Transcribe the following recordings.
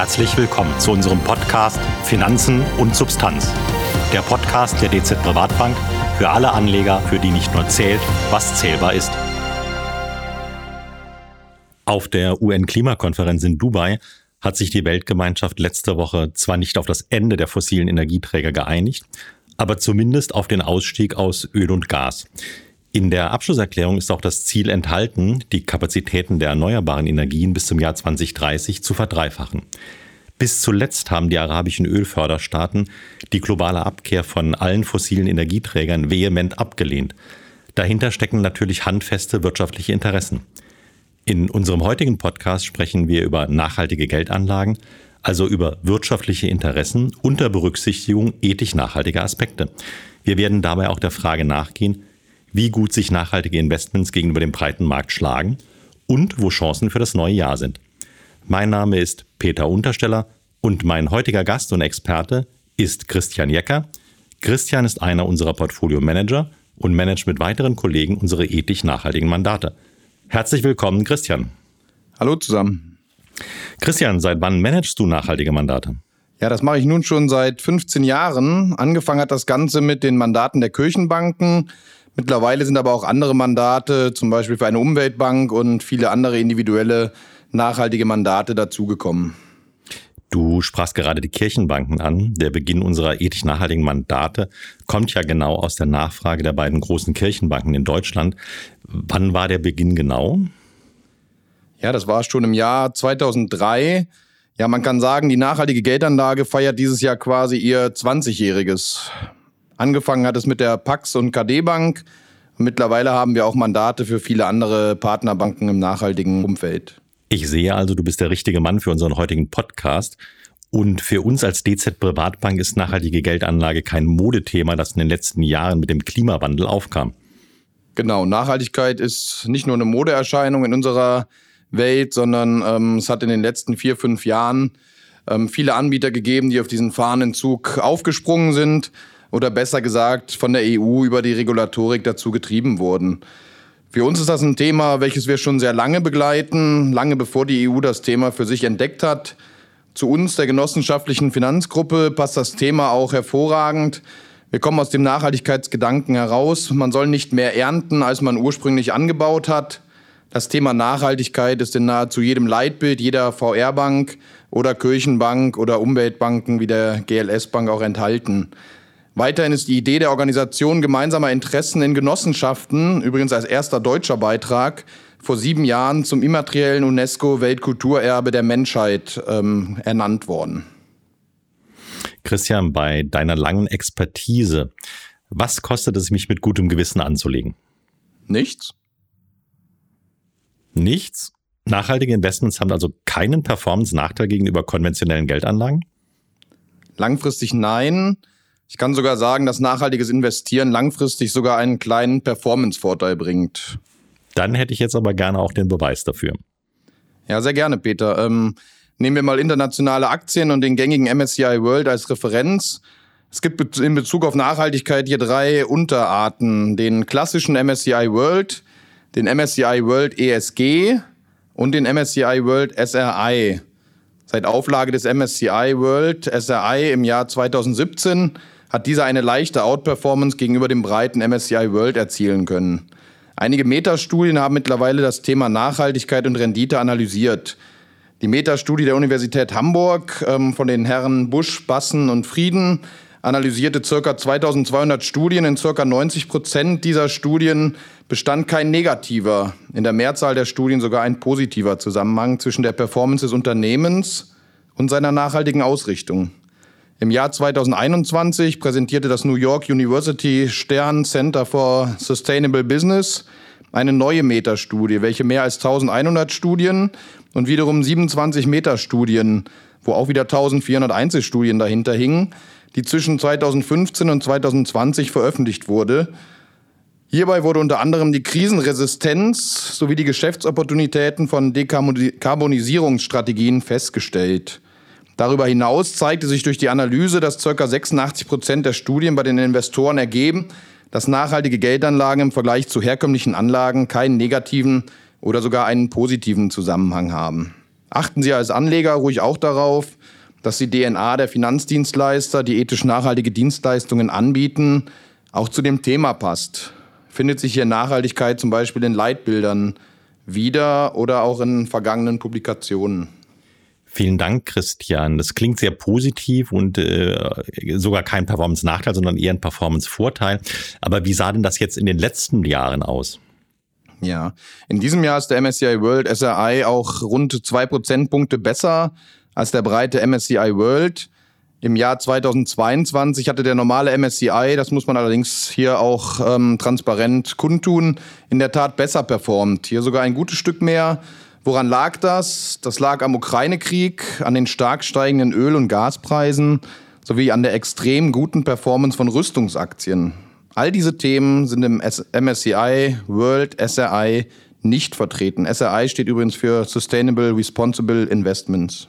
Herzlich willkommen zu unserem Podcast Finanzen und Substanz. Der Podcast der DZ Privatbank für alle Anleger, für die nicht nur zählt, was zählbar ist. Auf der UN-Klimakonferenz in Dubai hat sich die Weltgemeinschaft letzte Woche zwar nicht auf das Ende der fossilen Energieträger geeinigt, aber zumindest auf den Ausstieg aus Öl und Gas. In der Abschlusserklärung ist auch das Ziel enthalten, die Kapazitäten der erneuerbaren Energien bis zum Jahr 2030 zu verdreifachen. Bis zuletzt haben die arabischen Ölförderstaaten die globale Abkehr von allen fossilen Energieträgern vehement abgelehnt. Dahinter stecken natürlich handfeste wirtschaftliche Interessen. In unserem heutigen Podcast sprechen wir über nachhaltige Geldanlagen, also über wirtschaftliche Interessen unter Berücksichtigung ethisch nachhaltiger Aspekte. Wir werden dabei auch der Frage nachgehen, wie gut sich nachhaltige Investments gegenüber dem breiten Markt schlagen und wo Chancen für das neue Jahr sind. Mein Name ist Peter Untersteller und mein heutiger Gast und Experte ist Christian Jecker. Christian ist einer unserer Portfolio-Manager und managt mit weiteren Kollegen unsere ethisch nachhaltigen Mandate. Herzlich willkommen, Christian. Hallo zusammen. Christian, seit wann managst du nachhaltige Mandate? Ja, das mache ich nun schon seit 15 Jahren. Angefangen hat das Ganze mit den Mandaten der Kirchenbanken. Mittlerweile sind aber auch andere Mandate, zum Beispiel für eine Umweltbank und viele andere individuelle nachhaltige Mandate dazugekommen. Du sprachst gerade die Kirchenbanken an. Der Beginn unserer ethisch nachhaltigen Mandate kommt ja genau aus der Nachfrage der beiden großen Kirchenbanken in Deutschland. Wann war der Beginn genau? Ja, das war schon im Jahr 2003. Ja, man kann sagen, die nachhaltige Geldanlage feiert dieses Jahr quasi ihr 20-jähriges. Angefangen hat es mit der Pax und KD Bank. Mittlerweile haben wir auch Mandate für viele andere Partnerbanken im nachhaltigen Umfeld. Ich sehe also, du bist der richtige Mann für unseren heutigen Podcast. Und für uns als DZ Privatbank ist nachhaltige Geldanlage kein Modethema, das in den letzten Jahren mit dem Klimawandel aufkam. Genau, Nachhaltigkeit ist nicht nur eine Modeerscheinung in unserer Welt, sondern ähm, es hat in den letzten vier, fünf Jahren ähm, viele Anbieter gegeben, die auf diesen Fahnenzug aufgesprungen sind oder besser gesagt von der EU über die Regulatorik dazu getrieben wurden. Für uns ist das ein Thema, welches wir schon sehr lange begleiten, lange bevor die EU das Thema für sich entdeckt hat. Zu uns, der genossenschaftlichen Finanzgruppe, passt das Thema auch hervorragend. Wir kommen aus dem Nachhaltigkeitsgedanken heraus. Man soll nicht mehr ernten, als man ursprünglich angebaut hat. Das Thema Nachhaltigkeit ist in nahezu jedem Leitbild jeder VR-Bank oder Kirchenbank oder Umweltbanken wie der GLS-Bank auch enthalten. Weiterhin ist die Idee der Organisation gemeinsamer Interessen in Genossenschaften, übrigens als erster deutscher Beitrag, vor sieben Jahren zum immateriellen UNESCO-Weltkulturerbe der Menschheit ähm, ernannt worden. Christian, bei deiner langen Expertise, was kostet es mich mit gutem Gewissen anzulegen? Nichts. Nichts? Nachhaltige Investments haben also keinen Performance-Nachteil gegenüber konventionellen Geldanlagen? Langfristig nein. Ich kann sogar sagen, dass nachhaltiges Investieren langfristig sogar einen kleinen Performance-Vorteil bringt. Dann hätte ich jetzt aber gerne auch den Beweis dafür. Ja, sehr gerne, Peter. Ähm, nehmen wir mal internationale Aktien und den gängigen MSCI World als Referenz. Es gibt in Bezug auf Nachhaltigkeit hier drei Unterarten. Den klassischen MSCI World, den MSCI World ESG und den MSCI World SRI. Seit Auflage des MSCI World SRI im Jahr 2017 hat dieser eine leichte Outperformance gegenüber dem breiten MSCI World erzielen können. Einige Metastudien haben mittlerweile das Thema Nachhaltigkeit und Rendite analysiert. Die Metastudie der Universität Hamburg ähm, von den Herren Busch, Bassen und Frieden analysierte ca. 2200 Studien. In ca. 90 Prozent dieser Studien bestand kein negativer, in der Mehrzahl der Studien sogar ein positiver Zusammenhang zwischen der Performance des Unternehmens und seiner nachhaltigen Ausrichtung. Im Jahr 2021 präsentierte das New York University Stern Center for Sustainable Business eine neue Metastudie, welche mehr als 1100 Studien und wiederum 27 Metastudien, wo auch wieder 1400 Einzelstudien dahinter hingen, die zwischen 2015 und 2020 veröffentlicht wurde. Hierbei wurde unter anderem die Krisenresistenz sowie die Geschäftsopportunitäten von Dekarbonisierungsstrategien festgestellt. Darüber hinaus zeigte sich durch die Analyse, dass ca. 86 Prozent der Studien bei den Investoren ergeben, dass nachhaltige Geldanlagen im Vergleich zu herkömmlichen Anlagen keinen negativen oder sogar einen positiven Zusammenhang haben. Achten Sie als Anleger ruhig auch darauf, dass die DNA der Finanzdienstleister, die ethisch nachhaltige Dienstleistungen anbieten, auch zu dem Thema passt. Findet sich hier Nachhaltigkeit zum Beispiel in Leitbildern wieder oder auch in vergangenen Publikationen? Vielen Dank, Christian. Das klingt sehr positiv und äh, sogar kein Performance-Nachteil, sondern eher ein Performance-Vorteil. Aber wie sah denn das jetzt in den letzten Jahren aus? Ja, in diesem Jahr ist der MSCI World SRI auch rund zwei Prozentpunkte besser als der breite MSCI World. Im Jahr 2022 hatte der normale MSCI, das muss man allerdings hier auch ähm, transparent kundtun, in der Tat besser performt. Hier sogar ein gutes Stück mehr Woran lag das? Das lag am Ukraine-Krieg, an den stark steigenden Öl- und Gaspreisen sowie an der extrem guten Performance von Rüstungsaktien. All diese Themen sind im MSCI World SRI nicht vertreten. SRI steht übrigens für Sustainable Responsible Investments.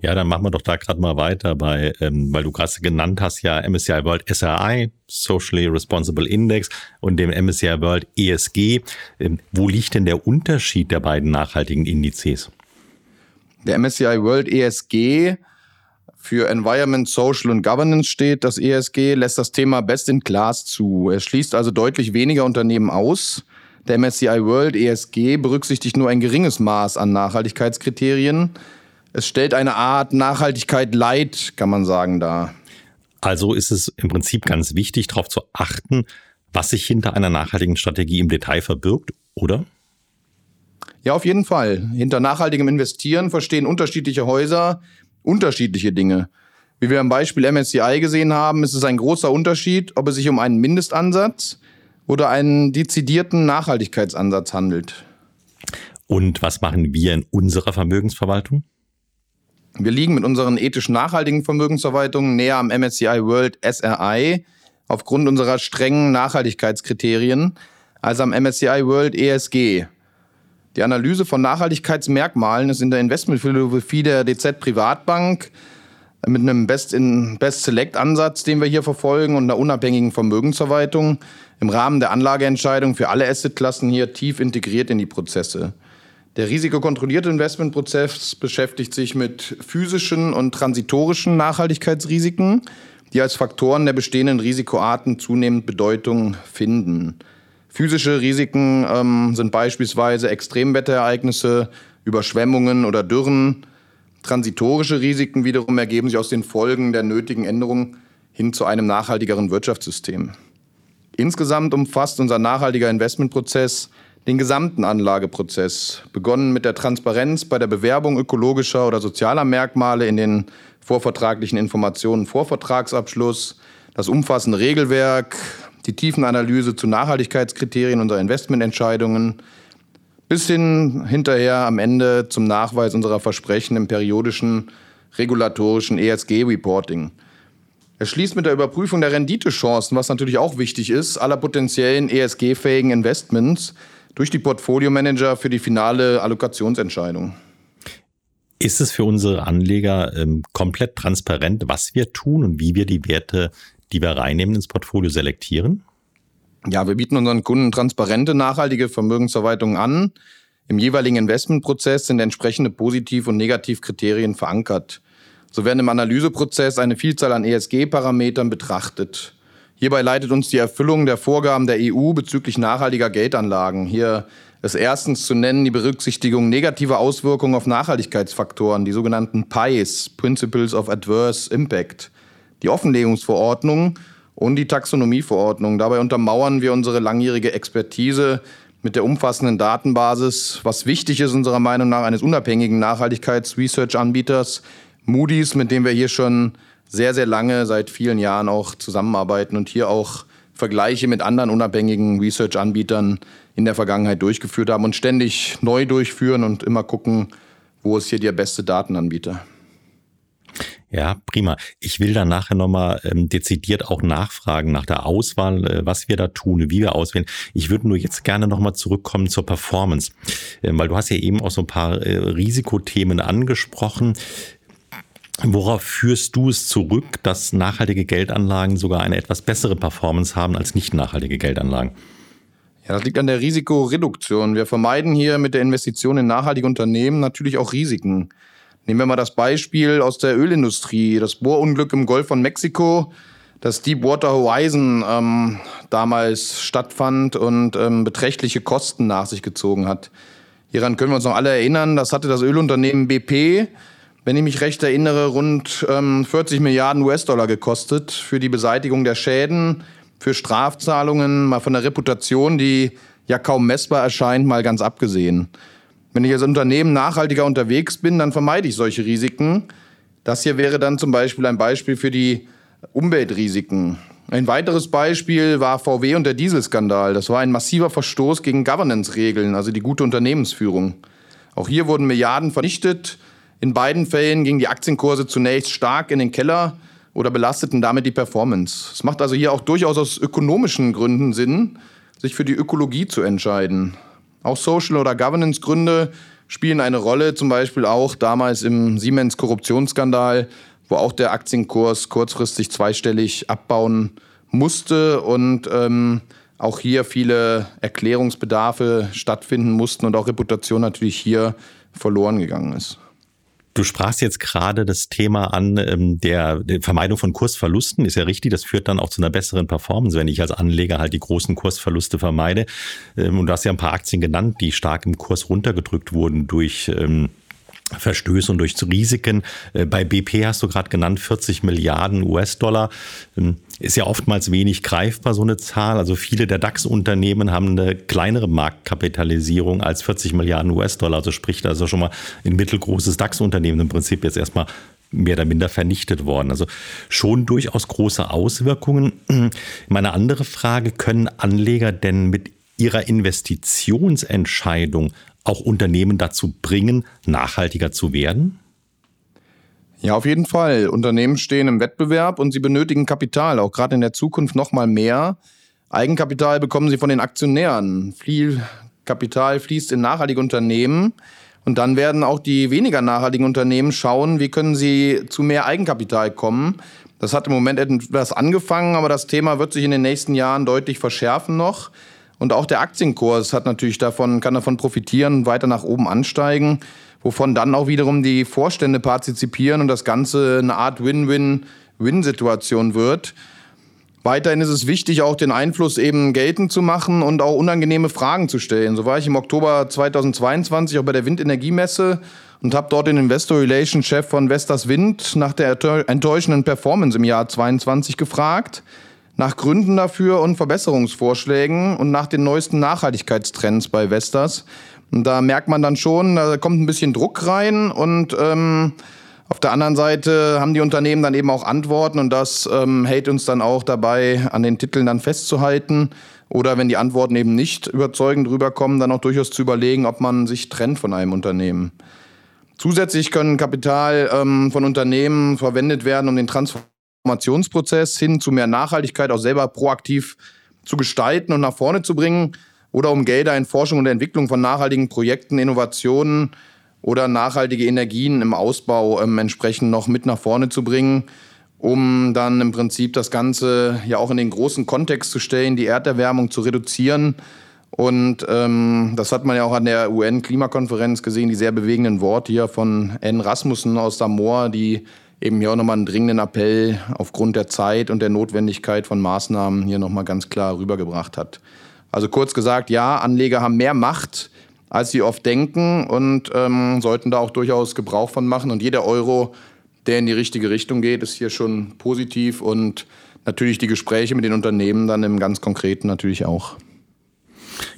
Ja, dann machen wir doch da gerade mal weiter bei, ähm, weil du gerade genannt hast, ja MSCI World SRI, Socially Responsible Index und dem MSCI World ESG. Ähm, wo liegt denn der Unterschied der beiden nachhaltigen Indizes? Der MSCI World ESG für Environment, Social und Governance steht. Das ESG lässt das Thema Best in Class zu. Es schließt also deutlich weniger Unternehmen aus. Der MSCI World ESG berücksichtigt nur ein geringes Maß an Nachhaltigkeitskriterien. Es stellt eine Art Nachhaltigkeit Light, kann man sagen, dar. Also ist es im Prinzip ganz wichtig, darauf zu achten, was sich hinter einer nachhaltigen Strategie im Detail verbirgt, oder? Ja, auf jeden Fall. Hinter nachhaltigem Investieren verstehen unterschiedliche Häuser unterschiedliche Dinge. Wie wir am Beispiel MSCI gesehen haben, ist es ein großer Unterschied, ob es sich um einen Mindestansatz oder einen dezidierten Nachhaltigkeitsansatz handelt. Und was machen wir in unserer Vermögensverwaltung? Wir liegen mit unseren ethisch nachhaltigen Vermögensverwaltungen näher am MSCI World SRI aufgrund unserer strengen Nachhaltigkeitskriterien als am MSCI World ESG. Die Analyse von Nachhaltigkeitsmerkmalen ist in der Investmentphilosophie der DZ Privatbank mit einem Best-Select-Ansatz, den wir hier verfolgen und einer unabhängigen Vermögensverwaltung im Rahmen der Anlageentscheidung für alle Assetklassen hier tief integriert in die Prozesse. Der risikokontrollierte Investmentprozess beschäftigt sich mit physischen und transitorischen Nachhaltigkeitsrisiken, die als Faktoren der bestehenden Risikoarten zunehmend Bedeutung finden. Physische Risiken ähm, sind beispielsweise Extremwetterereignisse, Überschwemmungen oder Dürren. Transitorische Risiken wiederum ergeben sich aus den Folgen der nötigen Änderungen hin zu einem nachhaltigeren Wirtschaftssystem. Insgesamt umfasst unser nachhaltiger Investmentprozess den gesamten Anlageprozess, begonnen mit der Transparenz bei der Bewerbung ökologischer oder sozialer Merkmale in den vorvertraglichen Informationen vor Vertragsabschluss, das umfassende Regelwerk, die Tiefenanalyse zu Nachhaltigkeitskriterien unserer Investmententscheidungen, bis hin hinterher am Ende zum Nachweis unserer Versprechen im periodischen regulatorischen ESG-Reporting. Er schließt mit der Überprüfung der Renditechancen, was natürlich auch wichtig ist, aller potenziellen ESG-fähigen Investments durch die Portfolio-Manager für die finale Allokationsentscheidung. Ist es für unsere Anleger ähm, komplett transparent, was wir tun und wie wir die Werte, die wir reinnehmen, ins Portfolio selektieren? Ja, wir bieten unseren Kunden transparente, nachhaltige Vermögensverwaltung an. Im jeweiligen Investmentprozess sind entsprechende Positiv- und Negativkriterien verankert. So werden im Analyseprozess eine Vielzahl an ESG-Parametern betrachtet. Hierbei leitet uns die Erfüllung der Vorgaben der EU bezüglich nachhaltiger Geldanlagen. Hier ist erstens zu nennen die Berücksichtigung negativer Auswirkungen auf Nachhaltigkeitsfaktoren, die sogenannten PIs, Principles of Adverse Impact, die Offenlegungsverordnung und die Taxonomieverordnung. Dabei untermauern wir unsere langjährige Expertise mit der umfassenden Datenbasis, was wichtig ist unserer Meinung nach eines unabhängigen Nachhaltigkeits-Research-Anbieters, Moody's, mit dem wir hier schon sehr, sehr lange, seit vielen Jahren auch zusammenarbeiten und hier auch Vergleiche mit anderen unabhängigen Research-Anbietern in der Vergangenheit durchgeführt haben und ständig neu durchführen und immer gucken, wo ist hier der beste Datenanbieter. Ja, prima. Ich will dann nachher nochmal ähm, dezidiert auch nachfragen nach der Auswahl, äh, was wir da tun, wie wir auswählen. Ich würde nur jetzt gerne nochmal zurückkommen zur Performance, ähm, weil du hast ja eben auch so ein paar äh, Risikothemen angesprochen. Worauf führst du es zurück, dass nachhaltige Geldanlagen sogar eine etwas bessere Performance haben als nicht nachhaltige Geldanlagen? Ja, das liegt an der Risikoreduktion. Wir vermeiden hier mit der Investition in nachhaltige Unternehmen natürlich auch Risiken. Nehmen wir mal das Beispiel aus der Ölindustrie, das Bohrunglück im Golf von Mexiko, das Deepwater Horizon ähm, damals stattfand und ähm, beträchtliche Kosten nach sich gezogen hat. Hieran können wir uns noch alle erinnern. Das hatte das Ölunternehmen BP, wenn ich mich recht erinnere, rund ähm, 40 Milliarden US-Dollar gekostet für die Beseitigung der Schäden für Strafzahlungen, mal von der Reputation, die ja kaum messbar erscheint, mal ganz abgesehen. Wenn ich als Unternehmen nachhaltiger unterwegs bin, dann vermeide ich solche Risiken. Das hier wäre dann zum Beispiel ein Beispiel für die Umweltrisiken. Ein weiteres Beispiel war VW und der Dieselskandal. Das war ein massiver Verstoß gegen Governance-Regeln, also die gute Unternehmensführung. Auch hier wurden Milliarden vernichtet. In beiden Fällen gingen die Aktienkurse zunächst stark in den Keller oder belasteten damit die Performance. Es macht also hier auch durchaus aus ökonomischen Gründen Sinn, sich für die Ökologie zu entscheiden. Auch Social- oder Governance-Gründe spielen eine Rolle, zum Beispiel auch damals im Siemens-Korruptionsskandal, wo auch der Aktienkurs kurzfristig zweistellig abbauen musste und ähm, auch hier viele Erklärungsbedarfe stattfinden mussten und auch Reputation natürlich hier verloren gegangen ist. Du sprachst jetzt gerade das Thema an, ähm, der, der, Vermeidung von Kursverlusten. Ist ja richtig, das führt dann auch zu einer besseren Performance, wenn ich als Anleger halt die großen Kursverluste vermeide. Ähm, und du hast ja ein paar Aktien genannt, die stark im Kurs runtergedrückt wurden durch ähm, Verstöße und durch Risiken. Äh, bei BP hast du gerade genannt, 40 Milliarden US-Dollar. Ist ja oftmals wenig greifbar, so eine Zahl. Also viele der DAX-Unternehmen haben eine kleinere Marktkapitalisierung als 40 Milliarden US-Dollar. Also spricht also schon mal ein mittelgroßes DAX-Unternehmen im Prinzip jetzt erstmal mehr oder minder vernichtet worden. Also schon durchaus große Auswirkungen. Meine andere Frage, können Anleger denn mit ihrer Investitionsentscheidung auch Unternehmen dazu bringen, nachhaltiger zu werden? Ja, auf jeden Fall. Unternehmen stehen im Wettbewerb und sie benötigen Kapital, auch gerade in der Zukunft noch mal mehr. Eigenkapital bekommen sie von den Aktionären. Viel Kapital fließt in nachhaltige Unternehmen. Und dann werden auch die weniger nachhaltigen Unternehmen schauen, wie können sie zu mehr Eigenkapital kommen. Das hat im Moment etwas angefangen, aber das Thema wird sich in den nächsten Jahren deutlich verschärfen noch. Und auch der Aktienkurs hat natürlich davon, kann davon profitieren, weiter nach oben ansteigen, wovon dann auch wiederum die Vorstände partizipieren und das Ganze eine Art Win-Win-Win-Situation wird. Weiterhin ist es wichtig, auch den Einfluss eben geltend zu machen und auch unangenehme Fragen zu stellen. So war ich im Oktober 2022 auch bei der Windenergiemesse und habe dort den Investor Relations Chef von Vestas Wind nach der enttäuschenden Performance im Jahr 2022 gefragt nach Gründen dafür und Verbesserungsvorschlägen und nach den neuesten Nachhaltigkeitstrends bei Vestas. Da merkt man dann schon, da kommt ein bisschen Druck rein und ähm, auf der anderen Seite haben die Unternehmen dann eben auch Antworten und das ähm, hält uns dann auch dabei, an den Titeln dann festzuhalten. Oder wenn die Antworten eben nicht überzeugend rüberkommen, dann auch durchaus zu überlegen, ob man sich trennt von einem Unternehmen. Zusätzlich können Kapital ähm, von Unternehmen verwendet werden, um den Transformationsprozess hin zu mehr Nachhaltigkeit auch selber proaktiv zu gestalten und nach vorne zu bringen oder um Gelder in Forschung und Entwicklung von nachhaltigen Projekten, Innovationen oder nachhaltige Energien im Ausbau ähm, entsprechend noch mit nach vorne zu bringen, um dann im Prinzip das Ganze ja auch in den großen Kontext zu stellen, die Erderwärmung zu reduzieren. Und ähm, das hat man ja auch an der UN-Klimakonferenz gesehen, die sehr bewegenden Worte hier von Anne Rasmussen aus Samoa, die eben hier auch nochmal einen dringenden Appell aufgrund der Zeit und der Notwendigkeit von Maßnahmen hier nochmal ganz klar rübergebracht hat. Also kurz gesagt, ja, Anleger haben mehr Macht, als sie oft denken und ähm, sollten da auch durchaus Gebrauch von machen. Und jeder Euro, der in die richtige Richtung geht, ist hier schon positiv und natürlich die Gespräche mit den Unternehmen dann im ganz Konkreten natürlich auch.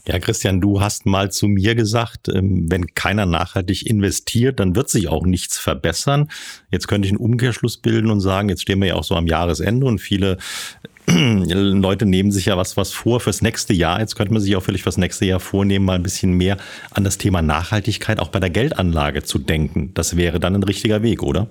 Ja, Christian, du hast mal zu mir gesagt, ähm, wenn keiner nachhaltig investiert, dann wird sich auch nichts verbessern. Jetzt könnte ich einen Umkehrschluss bilden und sagen, jetzt stehen wir ja auch so am Jahresende und viele Leute nehmen sich ja was, was vor fürs nächste Jahr. Jetzt könnte man sich auch vielleicht fürs nächste Jahr vornehmen, mal ein bisschen mehr an das Thema Nachhaltigkeit auch bei der Geldanlage zu denken. Das wäre dann ein richtiger Weg, oder?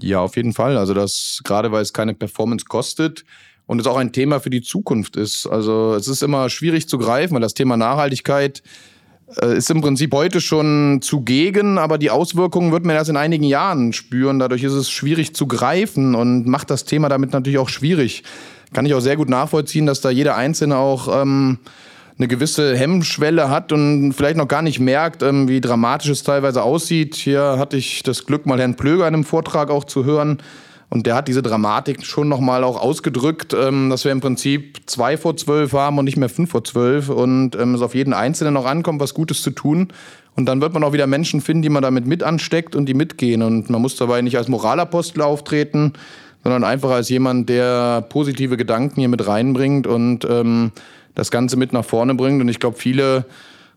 Ja, auf jeden Fall. Also das, gerade weil es keine Performance kostet, und es auch ein Thema für die Zukunft ist. Also es ist immer schwierig zu greifen, weil das Thema Nachhaltigkeit ist im Prinzip heute schon zugegen, aber die Auswirkungen wird man erst in einigen Jahren spüren. Dadurch ist es schwierig zu greifen und macht das Thema damit natürlich auch schwierig. Kann ich auch sehr gut nachvollziehen, dass da jeder Einzelne auch ähm, eine gewisse Hemmschwelle hat und vielleicht noch gar nicht merkt, ähm, wie dramatisch es teilweise aussieht. Hier hatte ich das Glück, mal Herrn Plöger in einem Vortrag auch zu hören. Und der hat diese Dramatik schon nochmal auch ausgedrückt, ähm, dass wir im Prinzip zwei vor zwölf haben und nicht mehr fünf vor zwölf und ähm, es auf jeden Einzelnen noch ankommt, was Gutes zu tun. Und dann wird man auch wieder Menschen finden, die man damit mit ansteckt und die mitgehen. Und man muss dabei nicht als Moralapostel auftreten, sondern einfach als jemand, der positive Gedanken hier mit reinbringt und ähm, das Ganze mit nach vorne bringt. Und ich glaube, viele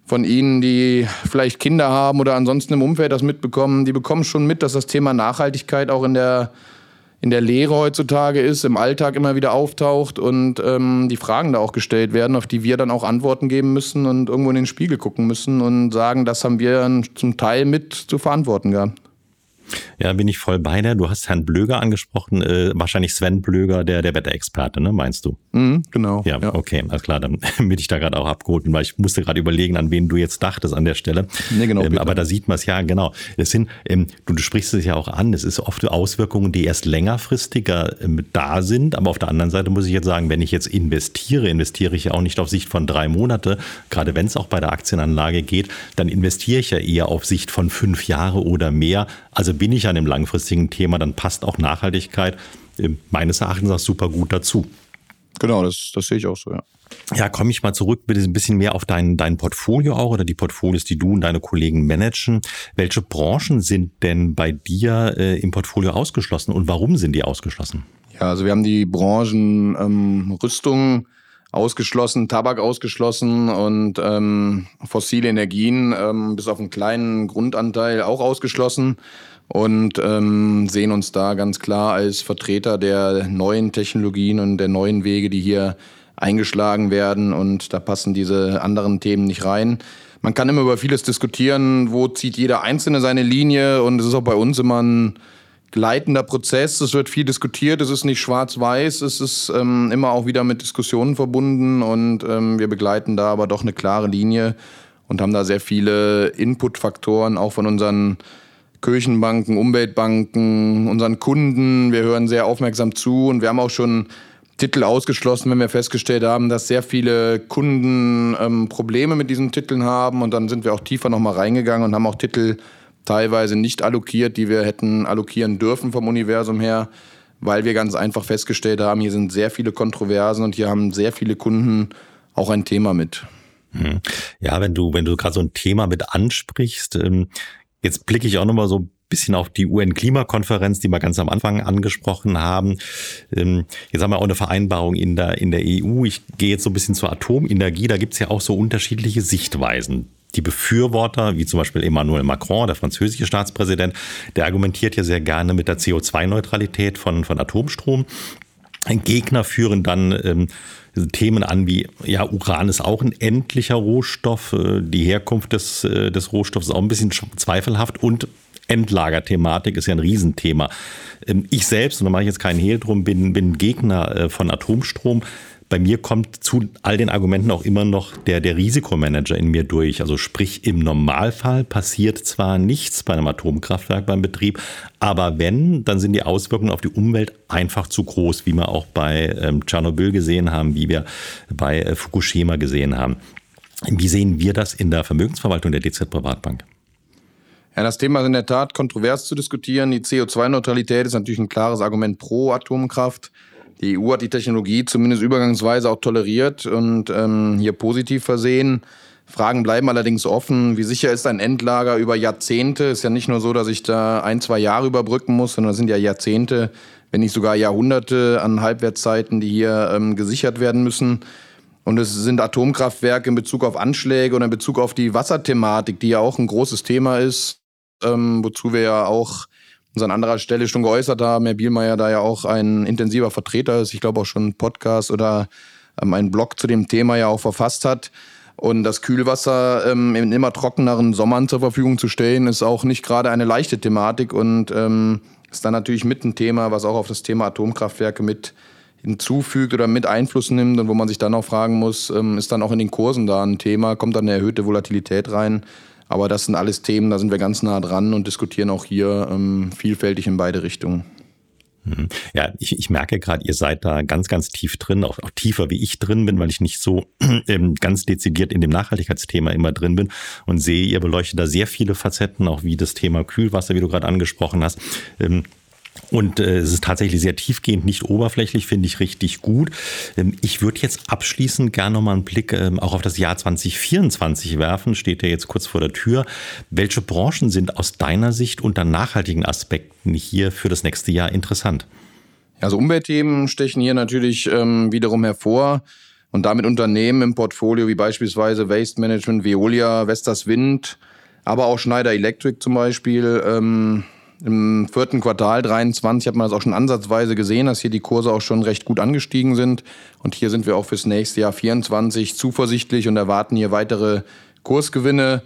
von Ihnen, die vielleicht Kinder haben oder ansonsten im Umfeld das mitbekommen, die bekommen schon mit, dass das Thema Nachhaltigkeit auch in der in der Lehre heutzutage ist, im Alltag immer wieder auftaucht und ähm, die Fragen da auch gestellt werden, auf die wir dann auch Antworten geben müssen und irgendwo in den Spiegel gucken müssen und sagen, das haben wir zum Teil mit zu verantworten gehabt. Ja, bin ich voll bei dir. Du hast Herrn Blöger angesprochen, äh, wahrscheinlich Sven Blöger, der, der Wetterexperte, ne, meinst du? Mhm, genau. Ja, ja, okay, alles klar, dann bin ich da gerade auch abgeholt, weil ich musste gerade überlegen, an wen du jetzt dachtest an der Stelle. Nee, genau. Ähm, aber da sieht man es ja, genau. Es sind, ähm, du, du sprichst es ja auch an, es ist oft Auswirkungen, die erst längerfristiger ähm, da sind, aber auf der anderen Seite muss ich jetzt sagen, wenn ich jetzt investiere, investiere ich ja auch nicht auf Sicht von drei Monate, gerade wenn es auch bei der Aktienanlage geht, dann investiere ich ja eher auf Sicht von fünf Jahre oder mehr. Also bin ich an dem langfristigen Thema, dann passt auch Nachhaltigkeit äh, meines Erachtens auch super gut dazu. Genau, das, das sehe ich auch so, ja. Ja, komme ich mal zurück, bitte ein bisschen mehr auf dein, dein Portfolio auch oder die Portfolios, die du und deine Kollegen managen. Welche Branchen sind denn bei dir äh, im Portfolio ausgeschlossen und warum sind die ausgeschlossen? Ja, also wir haben die Branchen ähm, Rüstung ausgeschlossen, Tabak ausgeschlossen und ähm, fossile Energien ähm, bis auf einen kleinen Grundanteil auch ausgeschlossen und ähm, sehen uns da ganz klar als Vertreter der neuen Technologien und der neuen Wege, die hier eingeschlagen werden. Und da passen diese anderen Themen nicht rein. Man kann immer über vieles diskutieren, wo zieht jeder Einzelne seine Linie. Und es ist auch bei uns immer ein gleitender Prozess. Es wird viel diskutiert. Es ist nicht schwarz-weiß. Es ist ähm, immer auch wieder mit Diskussionen verbunden. Und ähm, wir begleiten da aber doch eine klare Linie und haben da sehr viele Inputfaktoren auch von unseren Kirchenbanken, Umweltbanken, unseren Kunden. Wir hören sehr aufmerksam zu und wir haben auch schon Titel ausgeschlossen, wenn wir festgestellt haben, dass sehr viele Kunden ähm, Probleme mit diesen Titeln haben. Und dann sind wir auch tiefer nochmal reingegangen und haben auch Titel teilweise nicht allokiert, die wir hätten allokieren dürfen vom Universum her, weil wir ganz einfach festgestellt haben, hier sind sehr viele Kontroversen und hier haben sehr viele Kunden auch ein Thema mit. Hm. Ja, wenn du, wenn du gerade so ein Thema mit ansprichst, ähm, Jetzt blicke ich auch nochmal so ein bisschen auf die UN-Klimakonferenz, die wir ganz am Anfang angesprochen haben. Ähm, jetzt haben wir auch eine Vereinbarung in der, in der EU. Ich gehe jetzt so ein bisschen zur Atomenergie. Da gibt es ja auch so unterschiedliche Sichtweisen. Die Befürworter, wie zum Beispiel Emmanuel Macron, der französische Staatspräsident, der argumentiert ja sehr gerne mit der CO2-Neutralität von, von Atomstrom. Gegner führen dann ähm, Themen an wie, ja, Uran ist auch ein endlicher Rohstoff, äh, die Herkunft des, äh, des Rohstoffs ist auch ein bisschen zweifelhaft und Endlagerthematik ist ja ein Riesenthema. Ähm, ich selbst, und da mache ich jetzt keinen Hehl drum, bin, bin Gegner äh, von Atomstrom bei mir kommt zu all den Argumenten auch immer noch der, der Risikomanager in mir durch. Also sprich, im Normalfall passiert zwar nichts bei einem Atomkraftwerk beim Betrieb, aber wenn, dann sind die Auswirkungen auf die Umwelt einfach zu groß, wie wir auch bei ähm, Tschernobyl gesehen haben, wie wir bei äh, Fukushima gesehen haben. Wie sehen wir das in der Vermögensverwaltung der DZ Privatbank? Ja, das Thema ist in der Tat kontrovers zu diskutieren. Die CO2-Neutralität ist natürlich ein klares Argument pro Atomkraft. Die EU hat die Technologie zumindest übergangsweise auch toleriert und ähm, hier positiv versehen. Fragen bleiben allerdings offen. Wie sicher ist ein Endlager über Jahrzehnte? Ist ja nicht nur so, dass ich da ein, zwei Jahre überbrücken muss, sondern es sind ja Jahrzehnte, wenn nicht sogar Jahrhunderte an Halbwertszeiten, die hier ähm, gesichert werden müssen. Und es sind Atomkraftwerke in Bezug auf Anschläge und in Bezug auf die Wasserthematik, die ja auch ein großes Thema ist, ähm, wozu wir ja auch uns an anderer Stelle schon geäußert haben. Herr Bielmeier da ja auch ein intensiver Vertreter ist, ich glaube auch schon einen Podcast oder ähm, einen Blog zu dem Thema ja auch verfasst hat. Und das Kühlwasser ähm, in immer trockeneren Sommern zur Verfügung zu stellen, ist auch nicht gerade eine leichte Thematik und ähm, ist dann natürlich mit ein Thema, was auch auf das Thema Atomkraftwerke mit hinzufügt oder mit Einfluss nimmt und wo man sich dann auch fragen muss, ähm, ist dann auch in den Kursen da ein Thema, kommt dann eine erhöhte Volatilität rein aber das sind alles Themen, da sind wir ganz nah dran und diskutieren auch hier ähm, vielfältig in beide Richtungen. Hm. Ja, ich, ich merke gerade, ihr seid da ganz, ganz tief drin, auch, auch tiefer wie ich drin bin, weil ich nicht so ähm, ganz dezidiert in dem Nachhaltigkeitsthema immer drin bin und sehe, ihr beleuchtet da sehr viele Facetten, auch wie das Thema Kühlwasser, wie du gerade angesprochen hast. Ähm, und äh, es ist tatsächlich sehr tiefgehend, nicht oberflächlich, finde ich richtig gut. Ähm, ich würde jetzt abschließend gerne nochmal einen Blick ähm, auch auf das Jahr 2024 werfen, steht ja jetzt kurz vor der Tür. Welche Branchen sind aus deiner Sicht unter nachhaltigen Aspekten hier für das nächste Jahr interessant? Also Umweltthemen stechen hier natürlich ähm, wiederum hervor und damit Unternehmen im Portfolio wie beispielsweise Waste Management, Veolia, Vestas Wind, aber auch Schneider Electric zum Beispiel. Im vierten Quartal 23 hat man das auch schon ansatzweise gesehen, dass hier die Kurse auch schon recht gut angestiegen sind. Und hier sind wir auch fürs nächste Jahr 24 zuversichtlich und erwarten hier weitere Kursgewinne.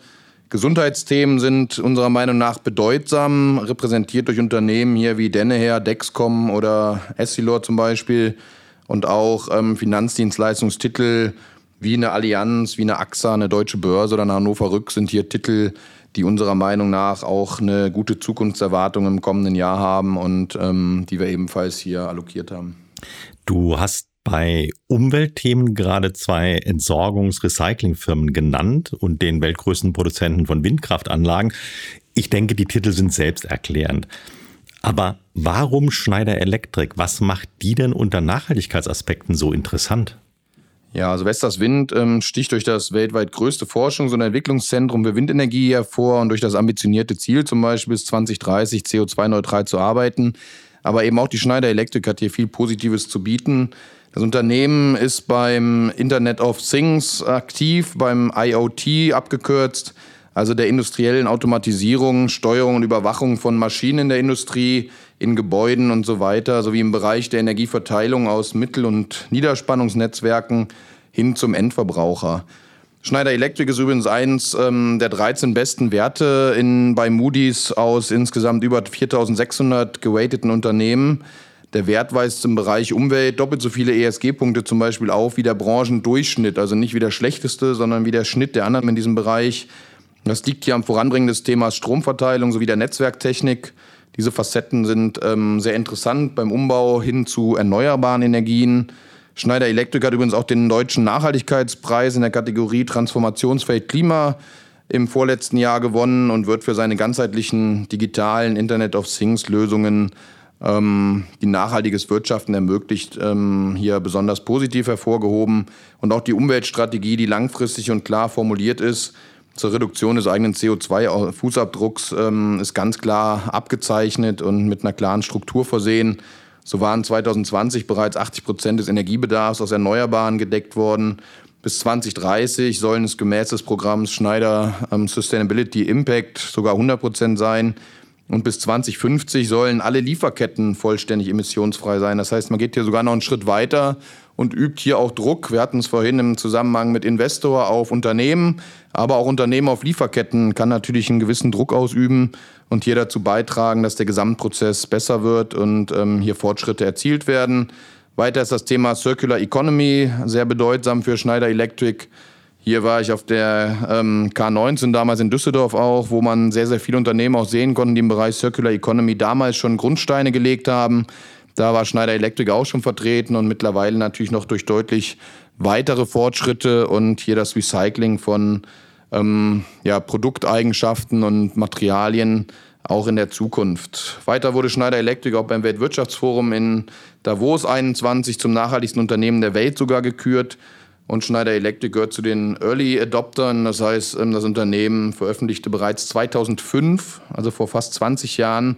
Gesundheitsthemen sind unserer Meinung nach bedeutsam, repräsentiert durch Unternehmen hier wie Denneher, Dexcom oder Essilor zum Beispiel und auch ähm, Finanzdienstleistungstitel wie eine Allianz, wie eine AXA, eine Deutsche Börse oder eine Hannover Rück sind hier Titel, die unserer Meinung nach auch eine gute Zukunftserwartung im kommenden Jahr haben und ähm, die wir ebenfalls hier allokiert haben. Du hast bei Umweltthemen gerade zwei Entsorgungs-Recyclingfirmen genannt und den weltgrößten Produzenten von Windkraftanlagen. Ich denke, die Titel sind selbsterklärend. Aber warum Schneider Electric? Was macht die denn unter Nachhaltigkeitsaspekten so interessant? Ja, also Vestas Wind ähm, sticht durch das weltweit größte Forschungs- und Entwicklungszentrum für Windenergie hervor und durch das ambitionierte Ziel, zum Beispiel bis 2030 CO2-neutral zu arbeiten. Aber eben auch die Schneider Electric hat hier viel Positives zu bieten. Das Unternehmen ist beim Internet of Things aktiv, beim IoT abgekürzt, also der industriellen Automatisierung, Steuerung und Überwachung von Maschinen in der Industrie, in Gebäuden und so weiter, sowie im Bereich der Energieverteilung aus Mittel- und Niederspannungsnetzwerken hin zum Endverbraucher. Schneider Electric ist übrigens eins ähm, der 13 besten Werte in, bei Moody's aus insgesamt über 4600 gewateten Unternehmen. Der Wert weist im Bereich Umwelt doppelt so viele ESG-Punkte zum Beispiel auf wie der Branchendurchschnitt. Also nicht wie der schlechteste, sondern wie der Schnitt der anderen in diesem Bereich. Das liegt hier am Voranbringen des Themas Stromverteilung sowie der Netzwerktechnik. Diese Facetten sind ähm, sehr interessant beim Umbau hin zu erneuerbaren Energien. Schneider Electric hat übrigens auch den deutschen Nachhaltigkeitspreis in der Kategorie Transformationsfeld Klima im vorletzten Jahr gewonnen und wird für seine ganzheitlichen digitalen Internet of Things Lösungen ähm, die nachhaltiges Wirtschaften ermöglicht, ähm, hier besonders positiv hervorgehoben. Und auch die Umweltstrategie, die langfristig und klar formuliert ist, zur Reduktion des eigenen CO2-Fußabdrucks ähm, ist ganz klar abgezeichnet und mit einer klaren Struktur versehen. So waren 2020 bereits 80 Prozent des Energiebedarfs aus Erneuerbaren gedeckt worden. Bis 2030 sollen es gemäß des Programms Schneider Sustainability Impact sogar 100 Prozent sein. Und bis 2050 sollen alle Lieferketten vollständig emissionsfrei sein. Das heißt, man geht hier sogar noch einen Schritt weiter und übt hier auch Druck. Wir hatten es vorhin im Zusammenhang mit Investor auf Unternehmen, aber auch Unternehmen auf Lieferketten kann natürlich einen gewissen Druck ausüben und hier dazu beitragen, dass der Gesamtprozess besser wird und ähm, hier Fortschritte erzielt werden. Weiter ist das Thema Circular Economy sehr bedeutsam für Schneider Electric. Hier war ich auf der ähm, K19 damals in Düsseldorf auch, wo man sehr, sehr viele Unternehmen auch sehen konnten, die im Bereich Circular Economy damals schon Grundsteine gelegt haben. Da war Schneider Electric auch schon vertreten und mittlerweile natürlich noch durch deutlich weitere Fortschritte und hier das Recycling von ähm, ja, Produkteigenschaften und Materialien auch in der Zukunft. Weiter wurde Schneider Electric auch beim Weltwirtschaftsforum in Davos 21 zum nachhaltigsten Unternehmen der Welt sogar gekürt. Und Schneider Electric gehört zu den Early Adoptern. Das heißt, ähm, das Unternehmen veröffentlichte bereits 2005, also vor fast 20 Jahren,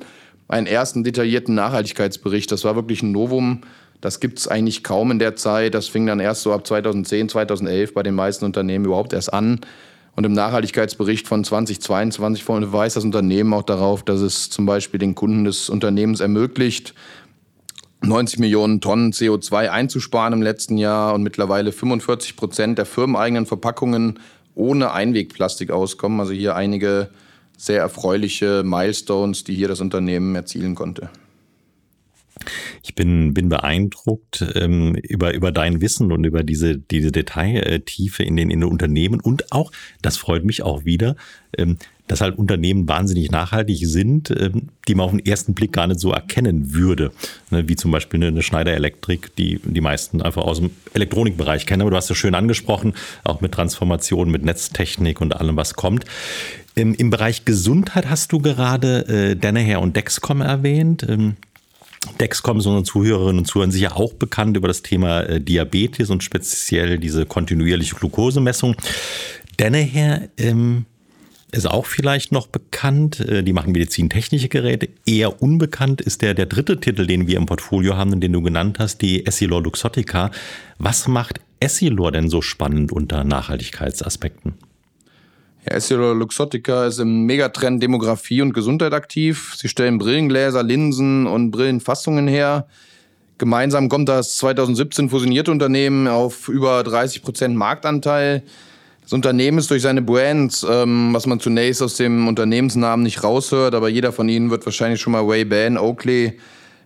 einen ersten detaillierten Nachhaltigkeitsbericht. Das war wirklich ein Novum. Das gibt es eigentlich kaum in der Zeit. Das fing dann erst so ab 2010, 2011 bei den meisten Unternehmen überhaupt erst an. Und im Nachhaltigkeitsbericht von 2022 verweist das Unternehmen auch darauf, dass es zum Beispiel den Kunden des Unternehmens ermöglicht, 90 Millionen Tonnen CO2 einzusparen im letzten Jahr und mittlerweile 45 Prozent der firmeneigenen Verpackungen ohne Einwegplastik auskommen. Also hier einige sehr erfreuliche Milestones, die hier das Unternehmen erzielen konnte. Ich bin, bin beeindruckt ähm, über, über dein Wissen und über diese, diese Detailtiefe in den, in den Unternehmen und auch, das freut mich auch wieder, ähm, dass halt Unternehmen wahnsinnig nachhaltig sind, ähm, die man auf den ersten Blick gar nicht so erkennen würde. Ne, wie zum Beispiel eine Schneider Elektrik, die die meisten einfach aus dem Elektronikbereich kennen. Aber du hast ja schön angesprochen, auch mit Transformation, mit Netztechnik und allem, was kommt. Im, im Bereich Gesundheit hast du gerade äh, Danaher und Dexcom erwähnt. Ähm, Dexcom, sondern Zuhörerinnen und Zuhörer sicher auch bekannt über das Thema äh, Diabetes und speziell diese kontinuierliche Glukosemessung. Danaher ähm, ist auch vielleicht noch bekannt. Äh, die machen medizintechnische Geräte. Eher unbekannt ist der, der dritte Titel, den wir im Portfolio haben, den du genannt hast, die Essilor Luxottica. Was macht Essilor denn so spannend unter Nachhaltigkeitsaspekten? Ja, Essilor Luxottica ist im Megatrend Demografie und Gesundheit aktiv. Sie stellen Brillengläser, Linsen und Brillenfassungen her. Gemeinsam kommt das 2017 fusionierte Unternehmen auf über 30 Prozent Marktanteil. Das Unternehmen ist durch seine Brands, ähm, was man zunächst aus dem Unternehmensnamen nicht raushört, aber jeder von Ihnen wird wahrscheinlich schon mal Ray-Ban, Oakley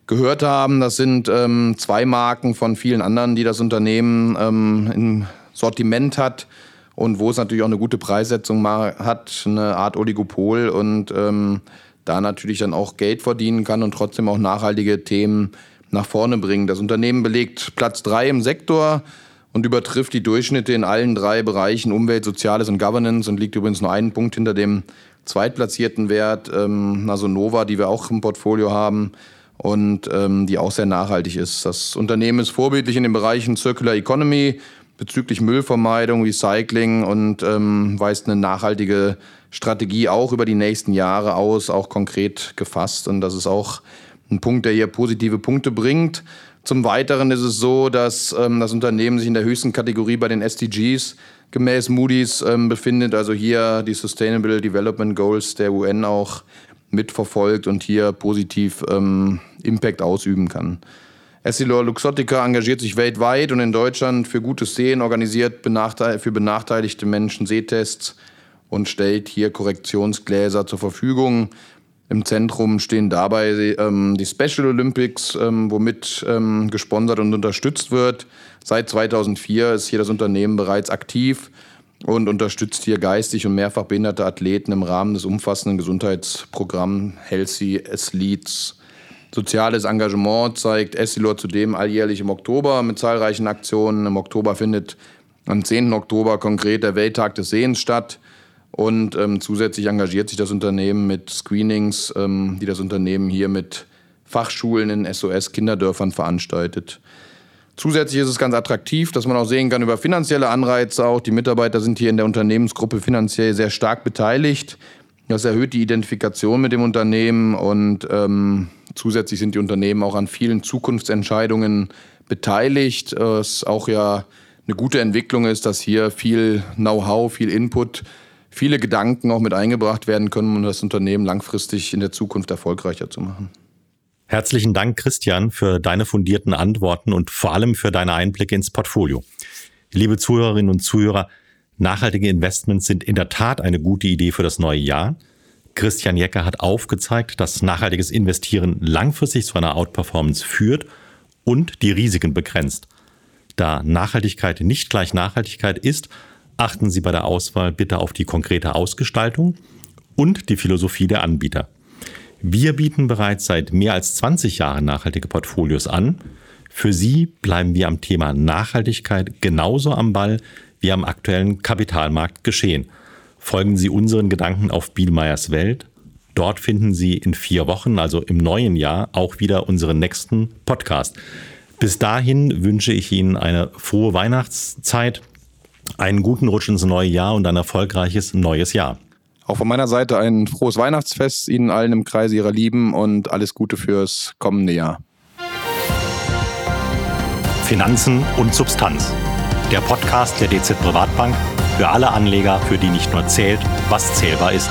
gehört haben. Das sind ähm, zwei Marken von vielen anderen, die das Unternehmen ähm, im Sortiment hat und wo es natürlich auch eine gute Preissetzung hat, eine Art Oligopol und ähm, da natürlich dann auch Geld verdienen kann und trotzdem auch nachhaltige Themen nach vorne bringen. Das Unternehmen belegt Platz drei im Sektor und übertrifft die Durchschnitte in allen drei Bereichen Umwelt, Soziales und Governance und liegt übrigens nur einen Punkt hinter dem zweitplatzierten Wert, ähm, also Nova, die wir auch im Portfolio haben und ähm, die auch sehr nachhaltig ist. Das Unternehmen ist vorbildlich in den Bereichen Circular Economy, bezüglich Müllvermeidung, Recycling und ähm, weist eine nachhaltige Strategie auch über die nächsten Jahre aus, auch konkret gefasst. Und das ist auch ein Punkt, der hier positive Punkte bringt. Zum Weiteren ist es so, dass ähm, das Unternehmen sich in der höchsten Kategorie bei den SDGs gemäß Moody's ähm, befindet, also hier die Sustainable Development Goals der UN auch mitverfolgt und hier positiv ähm, Impact ausüben kann. Essilor Luxottica engagiert sich weltweit und in Deutschland für gutes Sehen, organisiert für benachteiligte Menschen Sehtests und stellt hier Korrektionsgläser zur Verfügung. Im Zentrum stehen dabei ähm, die Special Olympics, ähm, womit ähm, gesponsert und unterstützt wird. Seit 2004 ist hier das Unternehmen bereits aktiv und unterstützt hier geistig und mehrfach behinderte Athleten im Rahmen des umfassenden Gesundheitsprogramms Healthy Athletes. Soziales Engagement zeigt Essilor zudem alljährlich im Oktober mit zahlreichen Aktionen. Im Oktober findet am 10. Oktober konkret der Welttag des Sehens statt. Und ähm, zusätzlich engagiert sich das Unternehmen mit Screenings, ähm, die das Unternehmen hier mit Fachschulen in SOS-Kinderdörfern veranstaltet. Zusätzlich ist es ganz attraktiv, dass man auch sehen kann über finanzielle Anreize auch. Die Mitarbeiter sind hier in der Unternehmensgruppe finanziell sehr stark beteiligt. Das erhöht die Identifikation mit dem Unternehmen und ähm, zusätzlich sind die Unternehmen auch an vielen Zukunftsentscheidungen beteiligt. Was auch ja eine gute Entwicklung ist, dass hier viel Know-how, viel Input, viele Gedanken auch mit eingebracht werden können, um das Unternehmen langfristig in der Zukunft erfolgreicher zu machen. Herzlichen Dank, Christian, für deine fundierten Antworten und vor allem für deine Einblicke ins Portfolio. Liebe Zuhörerinnen und Zuhörer, Nachhaltige Investments sind in der Tat eine gute Idee für das neue Jahr. Christian Jecker hat aufgezeigt, dass nachhaltiges Investieren langfristig zu einer Outperformance führt und die Risiken begrenzt. Da Nachhaltigkeit nicht gleich Nachhaltigkeit ist, achten Sie bei der Auswahl bitte auf die konkrete Ausgestaltung und die Philosophie der Anbieter. Wir bieten bereits seit mehr als 20 Jahren nachhaltige Portfolios an. Für Sie bleiben wir am Thema Nachhaltigkeit genauso am Ball wie am aktuellen Kapitalmarkt geschehen. Folgen Sie unseren Gedanken auf Bielmeyers Welt. Dort finden Sie in vier Wochen, also im neuen Jahr, auch wieder unseren nächsten Podcast. Bis dahin wünsche ich Ihnen eine frohe Weihnachtszeit, einen guten Rutsch ins neue Jahr und ein erfolgreiches neues Jahr. Auch von meiner Seite ein frohes Weihnachtsfest Ihnen allen im Kreise Ihrer Lieben und alles Gute fürs kommende Jahr. Finanzen und Substanz der Podcast der DZ Privatbank für alle Anleger, für die nicht nur zählt, was zählbar ist.